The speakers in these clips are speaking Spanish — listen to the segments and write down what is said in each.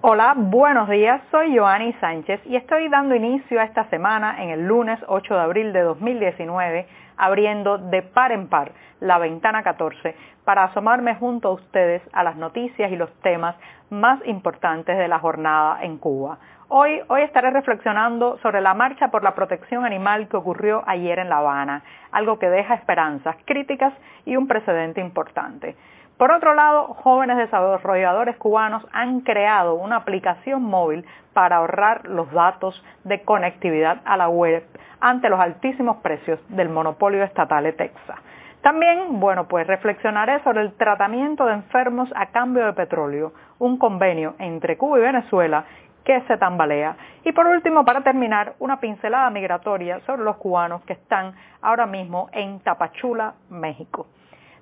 Hola, buenos días, soy Joanny Sánchez y estoy dando inicio a esta semana en el lunes 8 de abril de 2019 abriendo de par en par la ventana 14 para asomarme junto a ustedes a las noticias y los temas más importantes de la jornada en Cuba. Hoy, hoy estaré reflexionando sobre la marcha por la protección animal que ocurrió ayer en La Habana, algo que deja esperanzas, críticas y un precedente importante. Por otro lado, jóvenes desarrolladores cubanos han creado una aplicación móvil para ahorrar los datos de conectividad a la web ante los altísimos precios del monopolio estatal de. También, bueno, pues reflexionaré sobre el tratamiento de enfermos a cambio de petróleo, un convenio entre Cuba y Venezuela que se tambalea. Y por último, para terminar, una pincelada migratoria sobre los cubanos que están ahora mismo en Tapachula, México.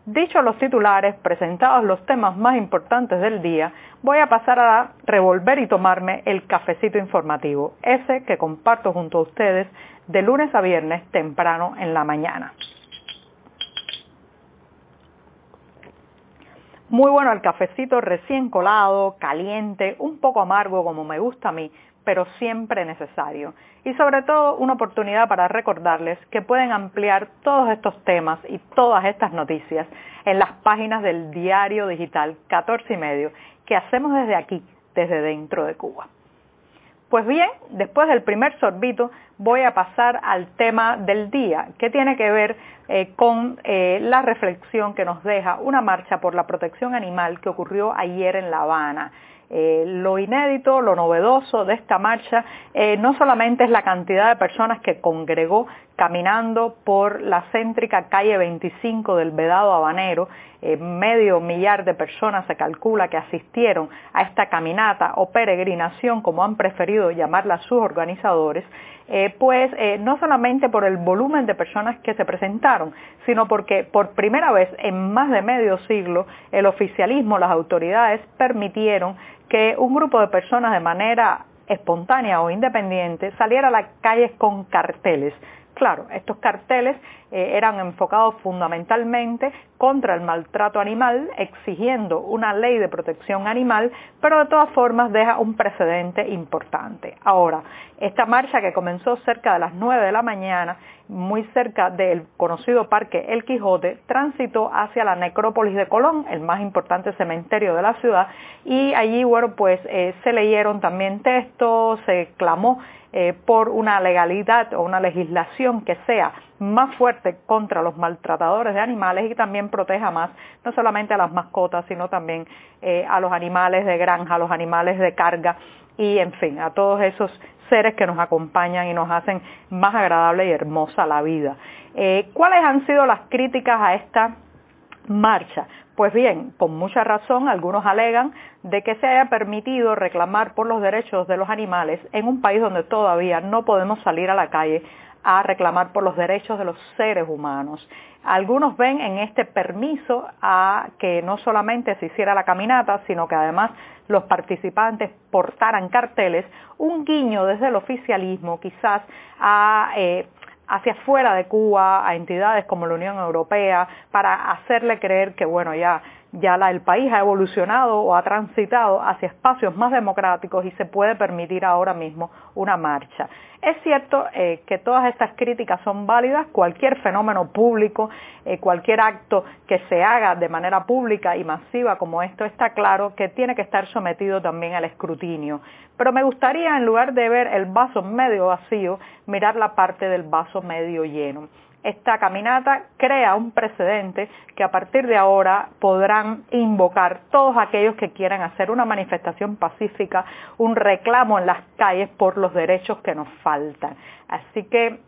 Dicho los titulares, presentados los temas más importantes del día, voy a pasar a revolver y tomarme el cafecito informativo, ese que comparto junto a ustedes de lunes a viernes temprano en la mañana. Muy bueno el cafecito recién colado, caliente, un poco amargo como me gusta a mí, pero siempre necesario. Y sobre todo una oportunidad para recordarles que pueden ampliar todos estos temas y todas estas noticias en las páginas del diario digital 14 y medio que hacemos desde aquí, desde dentro de Cuba. Pues bien, después del primer sorbito voy a pasar al tema del día, que tiene que ver eh, con eh, la reflexión que nos deja una marcha por la protección animal que ocurrió ayer en La Habana. Eh, lo inédito, lo novedoso de esta marcha no solamente es la cantidad de personas que congregó caminando por la céntrica calle 25 del Vedado Habanero, medio millar de personas se calcula que asistieron a esta caminata o peregrinación, como han preferido llamarla sus organizadores, eh, pues eh, no solamente por el volumen de personas que se presentaron, sino porque por primera vez en más de medio siglo el oficialismo, las autoridades permitieron que un grupo de personas de manera espontánea o independiente saliera a las calles con carteles Claro, estos carteles eh, eran enfocados fundamentalmente contra el maltrato animal, exigiendo una ley de protección animal, pero de todas formas deja un precedente importante. Ahora, esta marcha que comenzó cerca de las 9 de la mañana, muy cerca del conocido parque El Quijote, transitó hacia la necrópolis de Colón, el más importante cementerio de la ciudad, y allí, bueno, pues eh, se leyeron también textos, se clamó eh, por una legalidad o una legislación que sea más fuerte contra los maltratadores de animales y también proteja más no solamente a las mascotas, sino también eh, a los animales de granja, a los animales de carga y en fin, a todos esos seres que nos acompañan y nos hacen más agradable y hermosa la vida. Eh, ¿Cuáles han sido las críticas a esta marcha? Pues bien, con mucha razón algunos alegan de que se haya permitido reclamar por los derechos de los animales en un país donde todavía no podemos salir a la calle a reclamar por los derechos de los seres humanos. Algunos ven en este permiso a que no solamente se hiciera la caminata, sino que además los participantes portaran carteles, un guiño desde el oficialismo quizás a eh, hacia afuera de Cuba a entidades como la Unión Europea para hacerle creer que bueno ya ya el país ha evolucionado o ha transitado hacia espacios más democráticos y se puede permitir ahora mismo una marcha. Es cierto eh, que todas estas críticas son válidas, cualquier fenómeno público, eh, cualquier acto que se haga de manera pública y masiva como esto, está claro que tiene que estar sometido también al escrutinio. Pero me gustaría, en lugar de ver el vaso medio vacío, mirar la parte del vaso medio lleno esta caminata crea un precedente que a partir de ahora podrán invocar todos aquellos que quieran hacer una manifestación pacífica, un reclamo en las calles por los derechos que nos faltan. Así que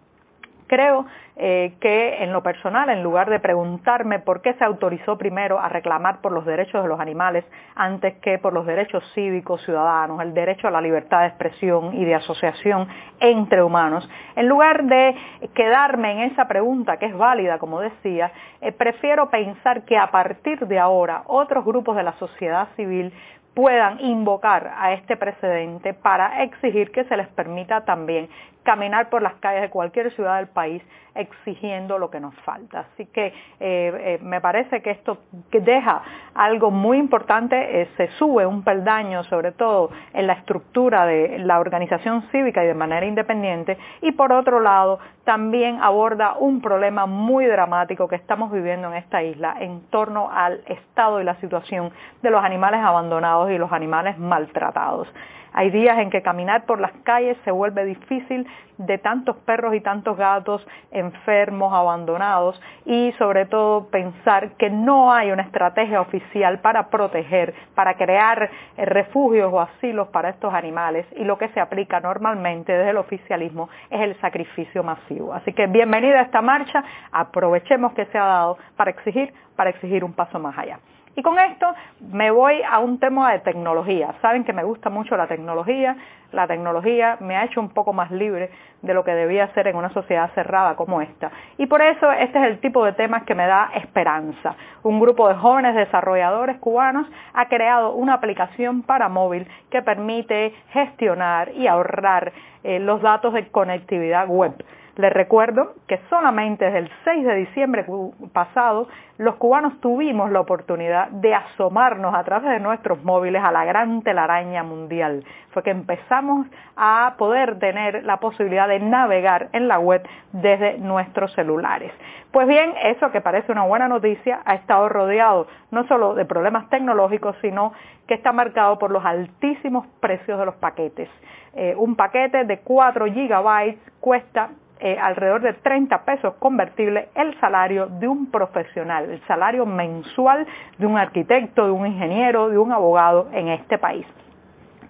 Creo eh, que en lo personal, en lugar de preguntarme por qué se autorizó primero a reclamar por los derechos de los animales antes que por los derechos cívicos ciudadanos, el derecho a la libertad de expresión y de asociación entre humanos, en lugar de quedarme en esa pregunta que es válida, como decía, eh, prefiero pensar que a partir de ahora otros grupos de la sociedad civil puedan invocar a este precedente para exigir que se les permita también caminar por las calles de cualquier ciudad del país exigiendo lo que nos falta. Así que eh, eh, me parece que esto deja algo muy importante, eh, se sube un peldaño sobre todo en la estructura de la organización cívica y de manera independiente y por otro lado también aborda un problema muy dramático que estamos viviendo en esta isla en torno al estado y la situación de los animales abandonados y los animales maltratados. Hay días en que caminar por las calles se vuelve difícil de tantos perros y tantos gatos enfermos, abandonados y sobre todo pensar que no hay una estrategia oficial para proteger, para crear refugios o asilos para estos animales y lo que se aplica normalmente desde el oficialismo es el sacrificio masivo. Así que bienvenida a esta marcha, aprovechemos que se ha dado para exigir, para exigir un paso más allá. Y con esto me voy a un tema de tecnología. Saben que me gusta mucho la tecnología. La tecnología me ha hecho un poco más libre de lo que debía ser en una sociedad cerrada como esta. Y por eso este es el tipo de temas que me da esperanza. Un grupo de jóvenes desarrolladores cubanos ha creado una aplicación para móvil que permite gestionar y ahorrar eh, los datos de conectividad web les recuerdo que solamente desde el 6 de diciembre pasado los cubanos tuvimos la oportunidad de asomarnos a través de nuestros móviles a la gran telaraña mundial. Fue que empezamos a poder tener la posibilidad de navegar en la web desde nuestros celulares. Pues bien, eso que parece una buena noticia ha estado rodeado no solo de problemas tecnológicos, sino que está marcado por los altísimos precios de los paquetes. Eh, un paquete de 4 gigabytes cuesta eh, alrededor de 30 pesos convertible el salario de un profesional, el salario mensual de un arquitecto, de un ingeniero, de un abogado en este país.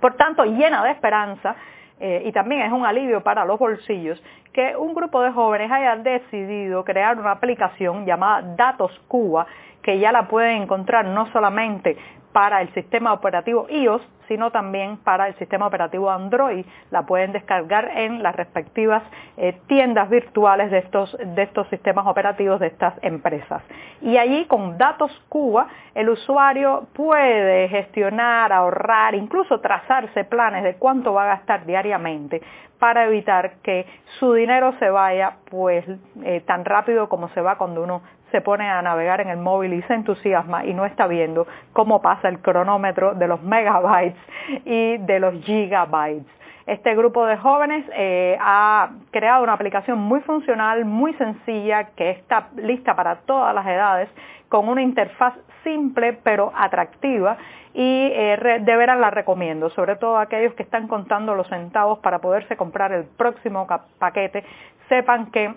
Por tanto, llena de esperanza eh, y también es un alivio para los bolsillos que un grupo de jóvenes haya decidido crear una aplicación llamada Datos Cuba que ya la pueden encontrar no solamente para el sistema operativo iOS, sino también para el sistema operativo Android. La pueden descargar en las respectivas eh, tiendas virtuales de estos, de estos sistemas operativos de estas empresas. Y allí con Datos Cuba el usuario puede gestionar, ahorrar, incluso trazarse planes de cuánto va a gastar diariamente para evitar que su dinero se vaya pues eh, tan rápido como se va cuando uno se pone a navegar en el móvil y se entusiasma y no está viendo cómo pasa el cronómetro de los megabytes y de los gigabytes. Este grupo de jóvenes eh, ha creado una aplicación muy funcional, muy sencilla, que está lista para todas las edades, con una interfaz simple pero atractiva y eh, de veras la recomiendo, sobre todo aquellos que están contando los centavos para poderse comprar el próximo paquete, sepan que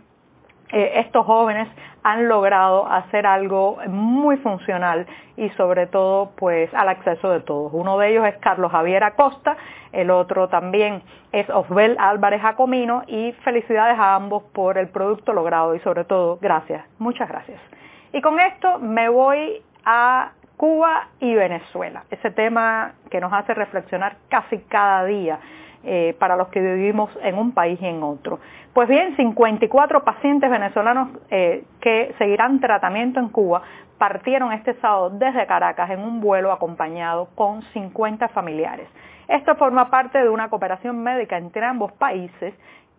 estos jóvenes han logrado hacer algo muy funcional y sobre todo pues al acceso de todos. Uno de ellos es Carlos Javier Acosta, el otro también es Osbel Álvarez Jacomino y felicidades a ambos por el producto logrado y sobre todo gracias, muchas gracias. Y con esto me voy a Cuba y Venezuela, ese tema que nos hace reflexionar casi cada día eh, para los que vivimos en un país y en otro. Pues bien, 54 pacientes venezolanos eh, que seguirán tratamiento en Cuba partieron este sábado desde Caracas en un vuelo acompañado con 50 familiares. Esto forma parte de una cooperación médica entre ambos países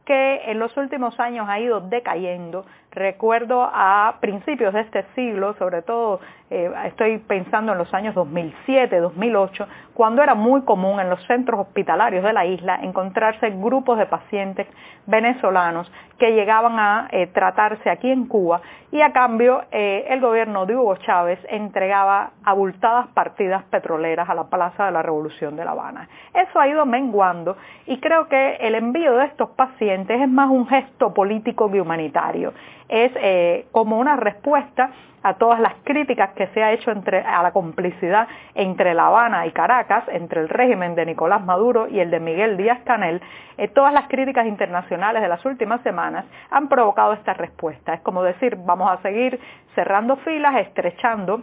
que en los últimos años ha ido decayendo. Recuerdo a principios de este siglo, sobre todo eh, estoy pensando en los años 2007, 2008, cuando era muy común en los centros hospitalarios de la isla encontrarse grupos de pacientes venezolanos que llegaban a eh, tratarse aquí en Cuba y a cambio eh, el gobierno de Hugo Chávez entregaba abultadas partidas petroleras a la Plaza de la Revolución de La Habana. Eso ha ido menguando y creo que el envío de estos pacientes es más un gesto político que humanitario. Es como una respuesta a todas las críticas que se ha hecho entre, a la complicidad entre La Habana y Caracas, entre el régimen de Nicolás Maduro y el de Miguel Díaz Canel, eh, todas las críticas internacionales de las últimas semanas han provocado esta respuesta. Es como decir, vamos a seguir cerrando filas, estrechando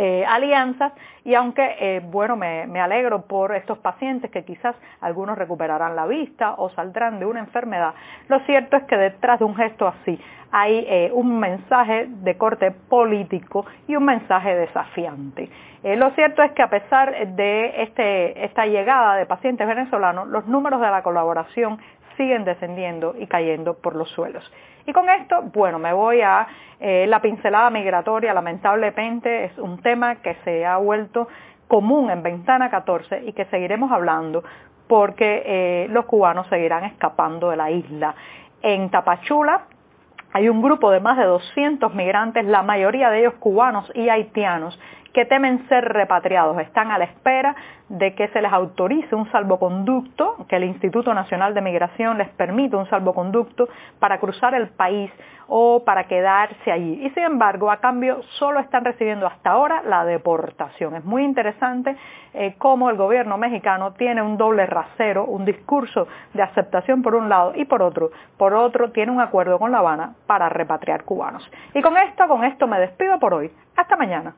eh, alianzas y aunque, eh, bueno, me, alegro por estos pacientes que quizás algunos recuperarán la vista o saldrán de una enfermedad, lo cierto es que detrás de un gesto así hay eh, un mensaje de corte político y un mensaje desafiante. lo cierto es que a pesar de este, esta llegada de pacientes venezolanos, los números de la colaboración siguen descendiendo y cayendo por los suelos. Y con esto, bueno, me voy a eh, la pincelada migratoria, lamentablemente es un tema que se ha vuelto común en Ventana 14 y que seguiremos hablando porque eh, los cubanos seguirán escapando de la isla. En Tapachula hay un grupo de más de 200 migrantes, la mayoría de ellos cubanos y haitianos, que temen ser repatriados. Están a la espera de que se les autorice un salvoconducto, que el Instituto Nacional de Migración les permita un salvoconducto para cruzar el país o para quedarse allí. Y sin embargo, a cambio, solo están recibiendo hasta ahora la deportación. Es muy interesante eh, cómo el gobierno mexicano tiene un doble rasero, un discurso de aceptación por un lado y por otro, por otro tiene un acuerdo con La Habana para repatriar cubanos. Y con esto, con esto me despido por hoy. Hasta mañana.